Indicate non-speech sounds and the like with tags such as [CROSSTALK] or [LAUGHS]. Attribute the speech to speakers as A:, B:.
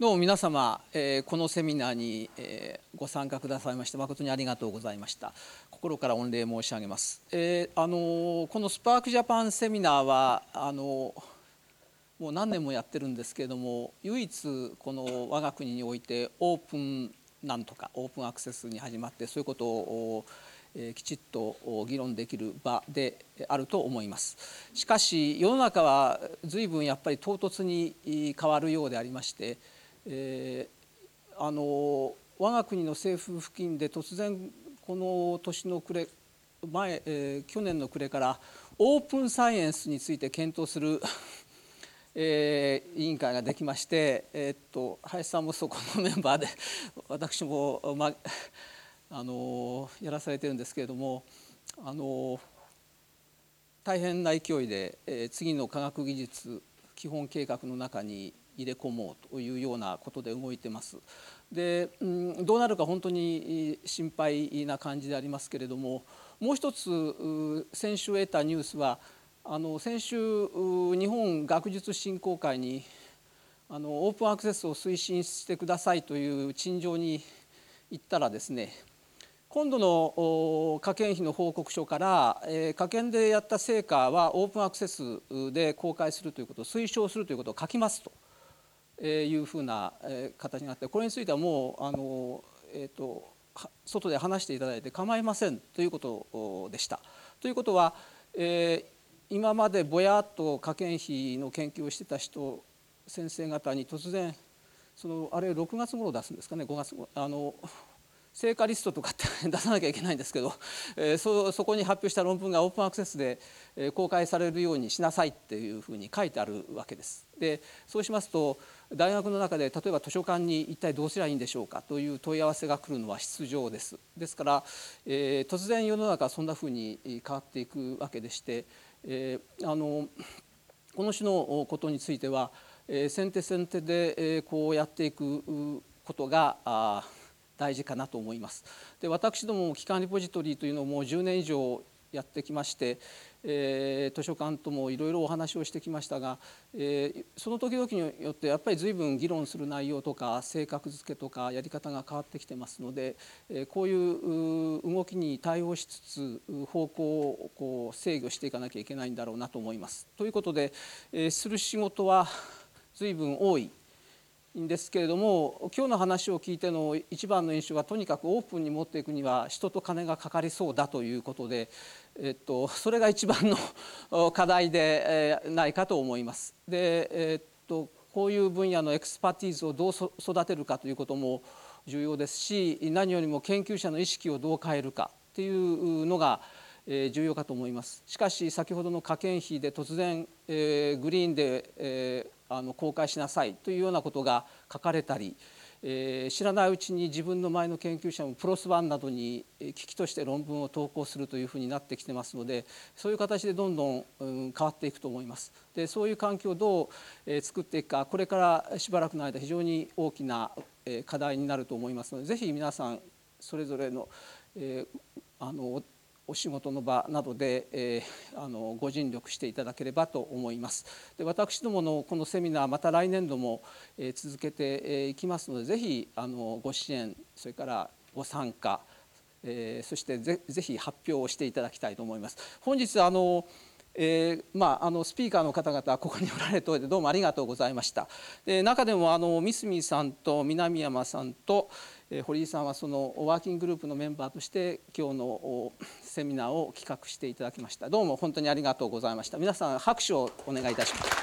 A: どうも皆様、えー、このセミナーに、えー、ご参加くださいまして誠にありがとうございました。心から御礼申し上げます、えー、あのこのスパークジャパンセミナーはあのもう何年もやってるんですけれども唯一この我が国においてオープンなんとかオープンアクセスに始まってそういうことをえきちっと議論できる場であると思います。しかし世の中は随分やっぱり唐突に変わるようでありましてえー、あの我が国の政府付近で突然この年の暮れ前、えー、去年の暮れからオープンサイエンスについて検討する [LAUGHS] えー、委員会ができまして、えー、っと林さんもそこのメンバーで私も、まあのやらされてるんですけれども、あの大変な勢いで、えー、次の科学技術基本計画の中に入れ込もうというようなことで動いてます。で、うん、どうなるか本当に心配な感じでありますけれどももう一つ先週得たニュースはあの先週日本学術振興会にあのオープンアクセスを推進してくださいという陳情に行ったらですね今度の科研費の報告書から、え科研でやった成果はオープンアクセスで公開するということを推奨するということを書きますというふうな形になってこれについてはもうあの、えーと、外で話していただいて構いませんということでした。ということは、えー、今までぼやっと科研費の研究をしてた人先生方に突然そのあれ6月頃出すんですかね5月あの成果リストとかって出さなきゃいけないんですけど、えー、そそこに発表した論文がオープンアクセスで、えー、公開されるようにしなさいっていうふうに書いてあるわけです。でそうしますと大学の中で例えば図書館に一体どうすればいいんでしょうかという問い合わせが来るのは必要です。ですから、えー、突然世の中はそんなふうに変わっていくわけでして、えー、あのこの種のことについては、えー、先手先手で、えー、こうやっていくことがあ大事かなと思います。で私ども機関リポジトリというのをもう10年以上やってきまして、えー、図書館ともいろいろお話をしてきましたが、えー、その時々によってやっぱり随分議論する内容とか性格付けとかやり方が変わってきてますので、えー、こういう動きに対応しつつ方向をこう制御していかなきゃいけないんだろうなと思います。ということで、えー、する仕事は随分多いんですけれども今日の話を聞いての一番の印象はとにかくオープンに持っていくには人と金がかかりそうだということで、えっと、それが一番の [LAUGHS] 課題でないかと思います。でえっとこういう分野の expertise をどう育てるかということも重要ですし何よりも研究者の意識をどう変えるかっていうのが重要かと思います。しかし先ほどの科研費で突然、えー、グリーンで、えーあの公開しなさいというようなことが書かれたり、えー、知らないうちに自分の前の研究者もプロスワンなどに危機として論文を投稿するというふうになってきてますのでそういう形でどんどん、うん、変わっていくと思います。でそういう環境をどう、えー、作っていくかこれからしばらくの間非常に大きな、えー、課題になると思いますのでぜひ皆さんそれぞれの,、えー、あのお仕事の場などで、えー、あのご尽力していただければと思います。で私どものこのセミナーまた来年度も、えー、続けていきますのでぜひあのご支援それからご参加、えー、そしてぜぜひ発表をしていただきたいと思います。本日あのえーまあ、あのスピーカーの方々ここにおられておいてどうもありがとうございました。で中でもあの三角さんと南山さんと、えー、堀井さんはそのワーキンググループのメンバーとして今日のセミナーを企画していただきました。どうも本当にありがとうございました。皆さん拍手をお願いいたします。